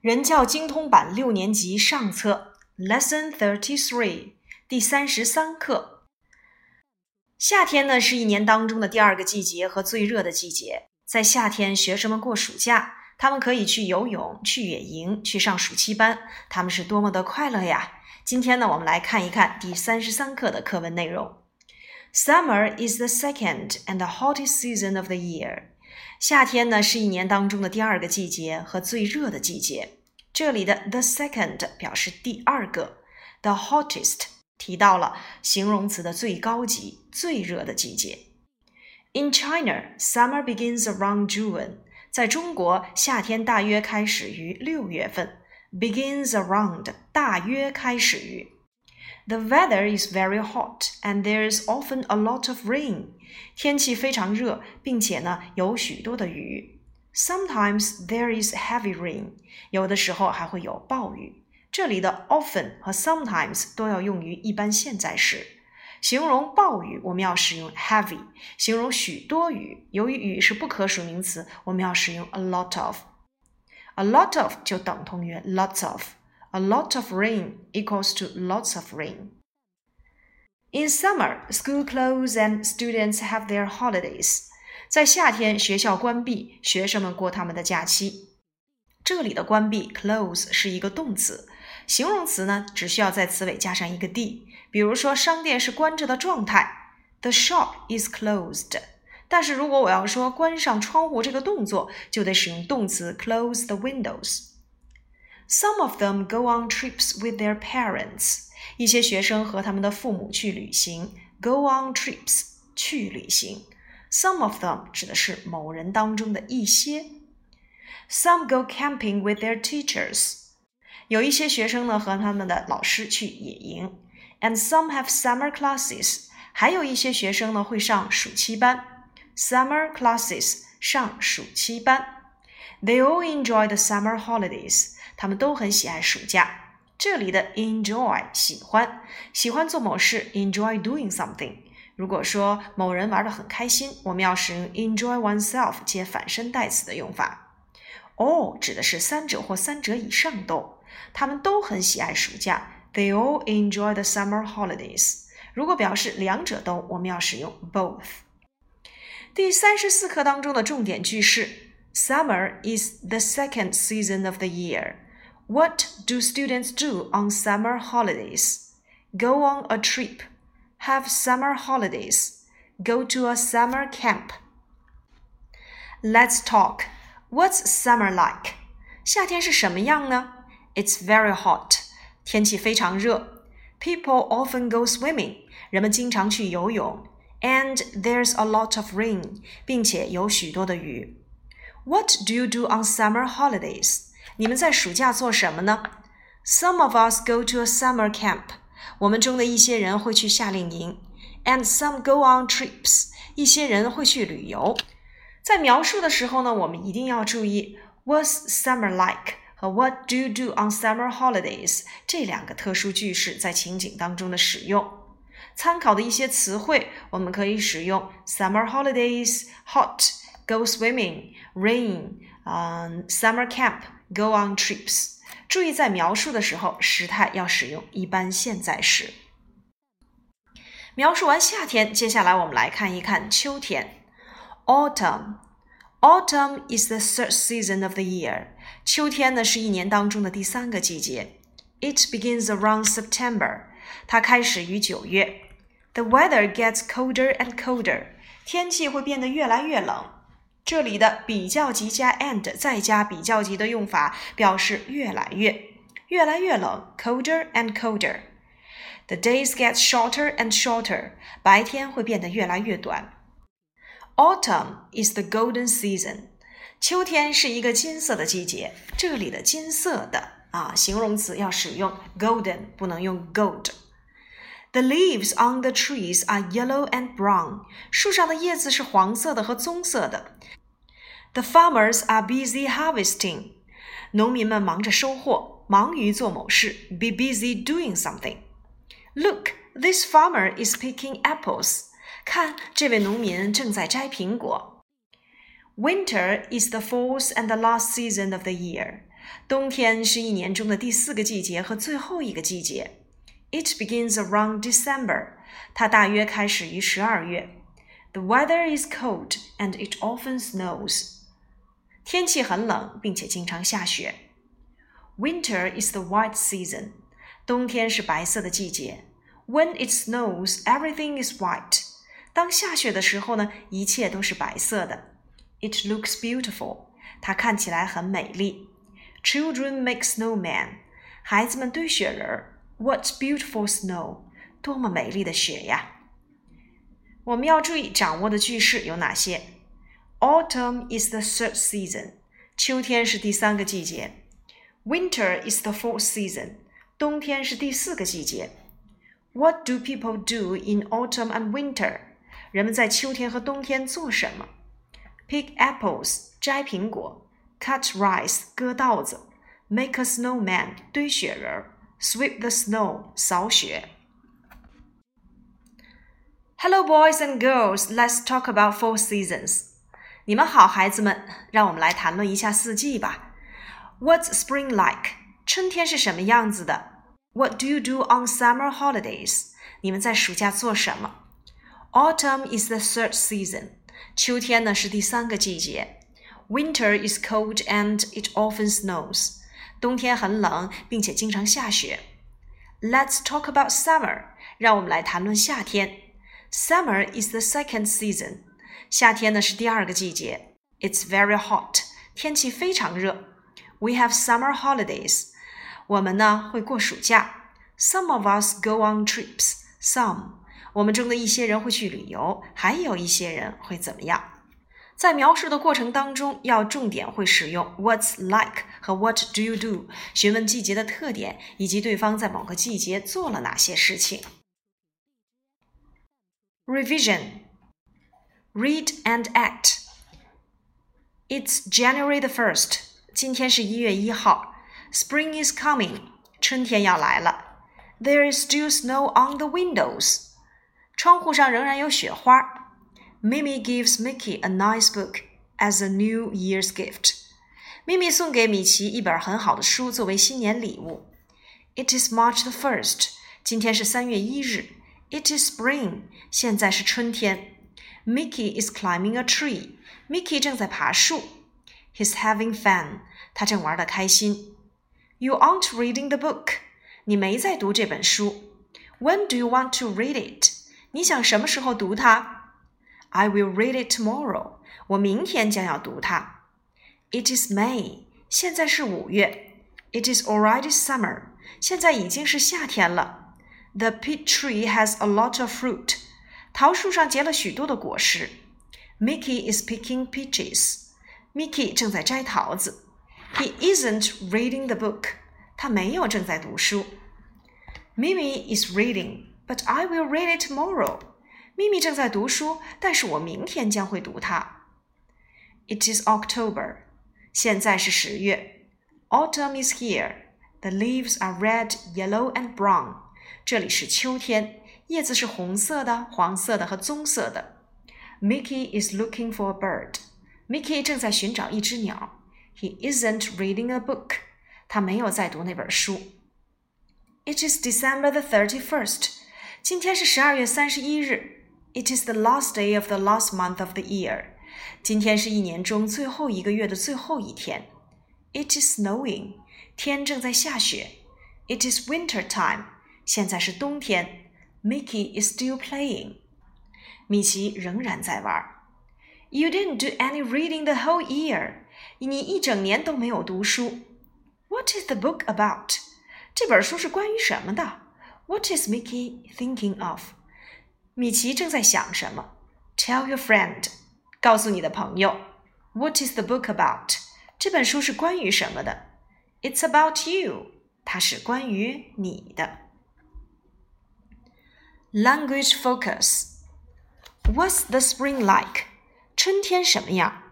人教精通版六年级上册，Lesson Thirty Three，第三十三课。夏天呢是一年当中的第二个季节和最热的季节。在夏天，学生们过暑假，他们可以去游泳、去野营、去上暑期班，他们是多么的快乐呀！今天呢，我们来看一看第三十三课的课文内容。Summer is the second and the hottest season of the year. 夏天呢是一年当中的第二个季节和最热的季节。这里的 the second 表示第二个，the hottest 提到了形容词的最高级、最热的季节。In China, summer begins around June. 在中国，夏天大约开始于六月份。Begins around 大约开始于。The weather is very hot and there's often a lot of rain. 天气非常热，并且呢有许多的雨。Sometimes there is heavy rain. 有的时候还会有暴雨。这里的 often 和 sometimes 都要用于一般现在时。形容暴雨，我们要使用 heavy；形容许多雨，由于雨是不可数名词，我们要使用 a lot of。a lot of 就等同于 lots of。A lot of rain equals to lots of rain. In summer, school close and students have their holidays. 在夏天，学校关闭，学生们过他们的假期。这里的关闭 close 是一个动词，形容词呢只需要在词尾加上一个 d。比如说，商店是关着的状态，The shop is closed。但是如果我要说关上窗户这个动作，就得使用动词 close the windows。Some of them go on trips with their parents. 一些学生和他们的父母去旅行。Go on trips 去旅行。Some of them 指的是某人当中的一些。Some go camping with their teachers. 有一些学生呢和他们的老师去野营。And some have summer classes. 还有一些学生呢会上暑期班。Summer classes 上暑期班。They all enjoy the summer holidays. 他们都很喜爱暑假。 这里的 enjoy 喜欢，喜欢做某事，enjoy doing something。如果说某人玩得很开心，我们要使用 enjoy oneself 接反身代词的用法。all 指的是三者或三者以上都，他们都很喜爱暑假。They all enjoy the summer holidays。如果表示两者都，我们要使用 both。第三十四课当中的重点句式：Summer is the second season of the year。what do students do on summer holidays? Go on a trip, have summer holidays, go to a summer camp. Let's talk. What's summer like? 夏天是什么样呢？It's very hot. 天气非常热。People often go swimming. 人们经常去游泳。And there's a lot of rain. 并且有许多的雨。What do you do on summer holidays? 你们在暑假做什么呢？Some of us go to a summer camp。我们中的一些人会去夏令营，and some go on trips。一些人会去旅游。在描述的时候呢，我们一定要注意 "What's summer like" 和 "What do you do on summer holidays" 这两个特殊句式在情景当中的使用。参考的一些词汇，我们可以使用 summer holidays、hot、go swimming、rain、嗯 summer camp。 Go on trips。注意在描述的时候，时态要使用一般现在时。描述完夏天，接下来我们来看一看秋天。Autumn。Autumn is the third season of the year。秋天呢是一年当中的第三个季节。It begins around September。它开始于九月。The weather gets colder and colder。天气会变得越来越冷。 这里的比较级加 and 再加比较级的用法，表示越来越越来越冷，colder and colder。The days get shorter and shorter，白天会变得越来越短。Autumn is the golden season，秋天是一个金色的季节。这里的金色的啊，形容词要使用 golden，不能用 gold。The leaves on the trees are yellow and brown。树上的叶子是黄色的和棕色的。The farmers are busy harvesting。农民们忙着收获，忙于做某事。Be busy doing something。Look, this farmer is picking apples。看，这位农民正在摘苹果。Winter is the fourth and the last season of the year。 冬天是一年中的第四个季节和最后一个季节。It begins around December. 它大约开始于十二月。The weather is cold and it often snows. 天气很冷，并且经常下雪。Winter is the white season. 冬天是白色的季节。When it snows, everything is white. 当下雪的时候呢，一切都是白色的。It looks beautiful. 它看起来很美丽。Children make snowmen. 孩子们堆雪人儿。What beautiful snow! 多么美丽的雪呀！我们要注意掌握的句式有哪些 ？Autumn is the third season，秋天是第三个季节。Winter is the fourth season，冬天是第四个季节。What do people do in autumn and winter？人们在秋天和冬天做什么？Pick apples，摘苹果；cut rice，割稻子；make a snowman，堆雪人；sweep the snow，扫雪。Hello, boys and girls. Let's talk about four seasons. 你们好，孩子们，让我们来谈论一下四季吧。What's spring like? 春天是什么样子的？What do you do on summer holidays? 你们在暑假做什么？Autumn is the third season. 秋天呢是第三个季节。Winter is cold and it often snows. 冬天很冷，并且经常下雪。Let's talk about summer. 让我们来谈论夏天。Summer is the second season. 夏天呢是第二个季节。It's very hot. 天气非常热。We have summer holidays. 我们呢会过暑假。Some of us go on trips. Some. 我们中的一些人会去旅游，还有一些人会怎么样？在描述的过程当中，要重点会使用 What's like 和 What do you do，询问季节的特点以及对方在某个季节做了哪些事情。Revision Read and act. It's January the 1st. 今天是一月一号。Spring is coming. 春天要来了。There is still snow on the windows. 窗户上仍然有雪花。Mimi gives Mickey a nice book as a New Year's gift. 咪咪送给米奇一本很好的书作为新年礼物。It is March the 1st. 今天是三月一日。it is spring. 现在是春天。 Mickey is climbing a tree. Mickey 正在爬树。He's having fun. 他正玩得开心。You aren't reading the book. 你没在读这本书。When do you want to read it? 你想什么时候读它？I will read it tomorrow. 我明天将要读它。It is May. 现在是五月。It is already summer. 现在已经是夏天了。the peach tree has a lot of fruit. 桃树上结了许多的果实。Mickey is picking peaches. Mickey 正在摘桃子。He isn't reading the book. 他没有正在读书。Mimi is reading, but I will read it tomorrow. 咪咪正在读书，但是我明天将会读它。It is October. 现在是十月。Autumn is here. The leaves are red, yellow, and brown. 这里是秋天， 叶子是红色的、黄色的和棕色的。Mickey is looking for a bird. Mickey 正在寻找一只鸟。He isn't reading a book. 他没有在读那本书。It is December the thirty-first. 今天是十二月三十一日。It is the last day of the last month of the year. 今天是一年中最后一个月的最后一天。It is snowing. 天正在下雪。It is winter time. 现在是冬天 ，Mickey is still playing。米奇仍然在玩。You didn't do any reading the whole year。你一整年都没有读书。What is the book about？这本书是关于什么的？What is Mickey thinking of？米奇正在想什么？Tell your friend。告诉你的朋友。What is the book about？这本书是关于什么的？It's about you。它是关于你的。 Language focus. What's the spring like? 春天什么样？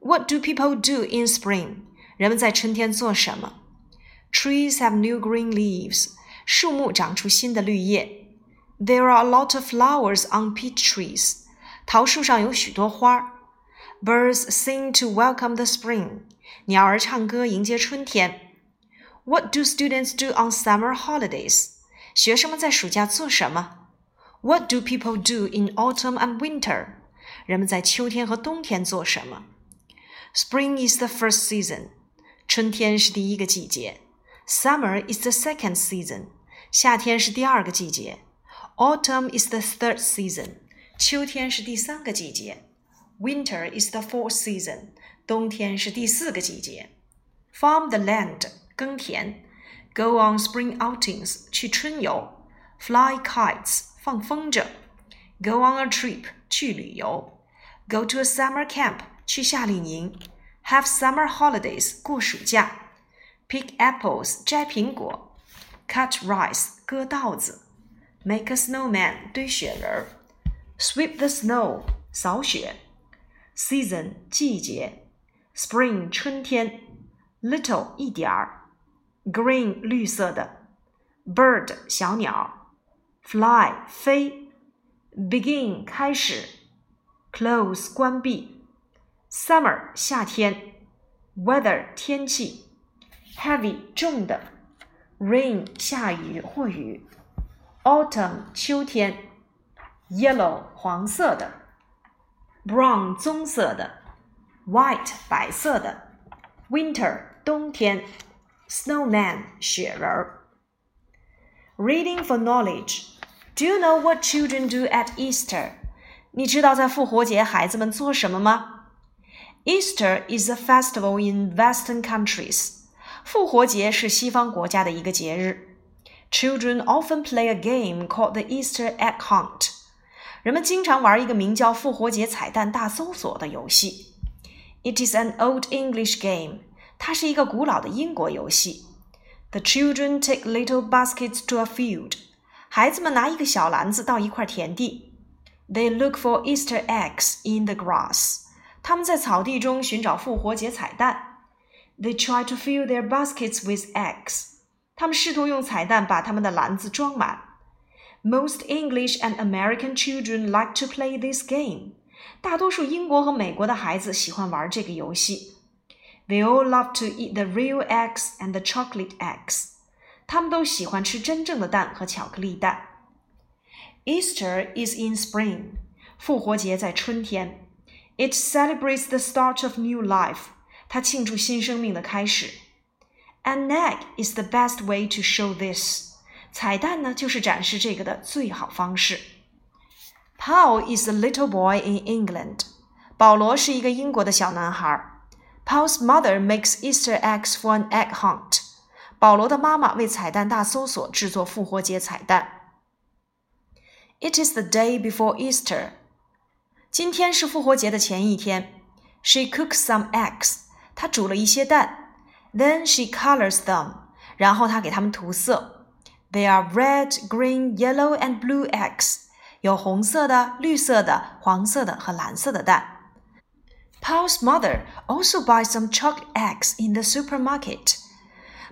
What do people do in spring? 人们在春天做什么？Trees have new green leaves. 树木长出新的绿叶。There are a lot of flowers on peach trees. 桃树上有许多花。Birds sing to welcome the spring. 鸟儿唱歌迎接春天。What do students do on summer holidays? 学生们在暑假做什么 ？What do people do in autumn and winter? 人们在秋天和冬天做什么？Spring is the first season. 春天是第一个季节。Summer is the second season. 夏天是第二个季节。Autumn is the third season. 秋天是第三个季节。Winter is the fourth season. 冬天是第四个季节。Farm the land. 耕田。Go on spring outings. 去春游。 Fly kites. 放风筝。Go on a trip. 去旅游。Go to a summer camp. 去夏令营。Have summer holidays. 过暑假。Pick apples. 摘苹果。Cut rice. 割稻子。Make a snowman. 堆雪人儿。Sweep the snow. 扫雪。Season. 季节。Spring. 春天。Little. 一点儿。Green. 绿色的。Bird. 小鸟。 Fly. 飞。Begin. 开始。Close. 关闭。Summer. 夏天。Weather. 天气。Heavy. 重的。Rain. 下雨或雨。Autumn. 秋天。Yellow. 黄色的。Brown. 棕色的。White. 白色的。Winter. 冬天。Snowman. 雪人儿。Reading for knowledge. Do you know what children do at Easter? 你知道在复活节孩子们做什么吗？Easter is a festival in Western countries. 复活节是西方国家的一个节日。Children often play a game called the Easter egg hunt. 人们经常玩一个名叫复活节彩蛋大搜索的游戏。It is an old English game. 它是一个古老的英国游戏。The children take little baskets to a field. 孩子们拿一个小篮子到一块田地。They look for Easter eggs in the grass. 他们在草地中寻找复活节彩蛋。They try to fill their baskets with eggs. 他们试图用彩蛋把他们的篮子装满。Most English and American children like to play this game. 大多数英国和美国的孩子喜欢玩这个游戏。They all love to eat the real eggs and the chocolate eggs. 他们都喜欢吃真正的蛋和巧克力蛋。Easter is in spring. 复活节在春天。It celebrates the start of new life. 它庆祝新生命的开始。An egg is the best way to show this. 彩蛋呢，就是展示这个的最好方式。Paul is a little boy in England. 保罗是一个英国的小男孩。Paul's mother makes Easter eggs for an egg hunt. 保罗的妈妈为彩蛋大搜索制作复活节彩蛋。It is the day before Easter. 今天是复活节的前一天。She cooks some eggs. 她煮了一些蛋。Then she colors them. 然后她给它们涂色。They are red, green, yellow, and blue eggs. 有红色的、绿色的、黄色的和蓝色的蛋。Paul's mother also buys some chalk eggs in the supermarket.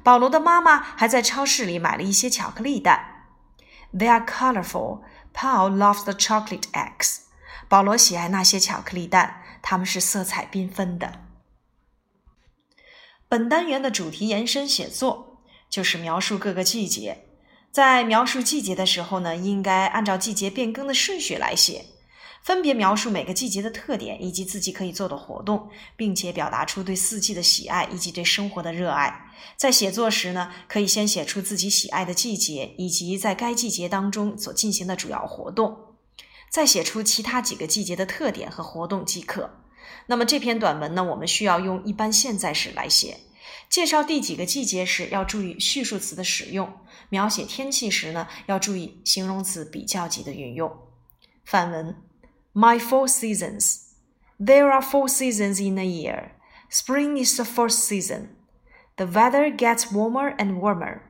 保罗的妈妈还在超市里买了一些巧克力蛋。They are colorful. Paul loves the chocolate eggs. 保罗喜爱那些巧克力蛋，它们是色彩缤纷的。本单元的主题延伸写作就是描述各个季节。在描述季节的时候呢，应该按照季节变更的顺序来写。分别描述每个季节的特点以及自己可以做的活动，并且表达出对四季的喜爱以及对生活的热爱。在写作时呢，可以先写出自己喜爱的季节以及在该季节当中所进行的主要活动，再写出其他几个季节的特点和活动即可。那么这篇短文呢，我们需要用一般现在时来写。介绍第几个季节时要注意序数词的使用，描写天气时呢，要注意形容词比较级的运用。范文。My four seasons. There are four seasons in a year. Spring is the first season. The weather gets warmer and warmer.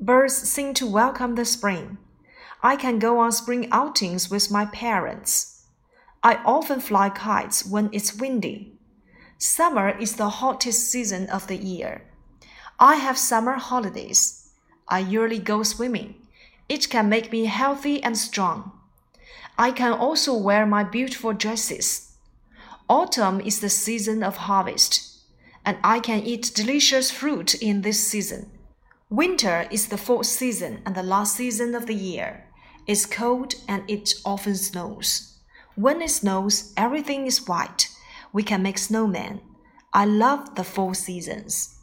Birds sing to welcome the spring. I can go on spring outings with my parents. I often fly kites when it's windy. Summer is the hottest season of the year. I have summer holidays. I usually go swimming. It can make me healthy and strong. I can also wear my beautiful dresses. Autumn is the season of harvest. and I can eat delicious fruit in this season. Winter is the fourth season and the last season of the year. It's cold and it often snows. When it snows, everything is white. We can make snowmen. I love the four seasons.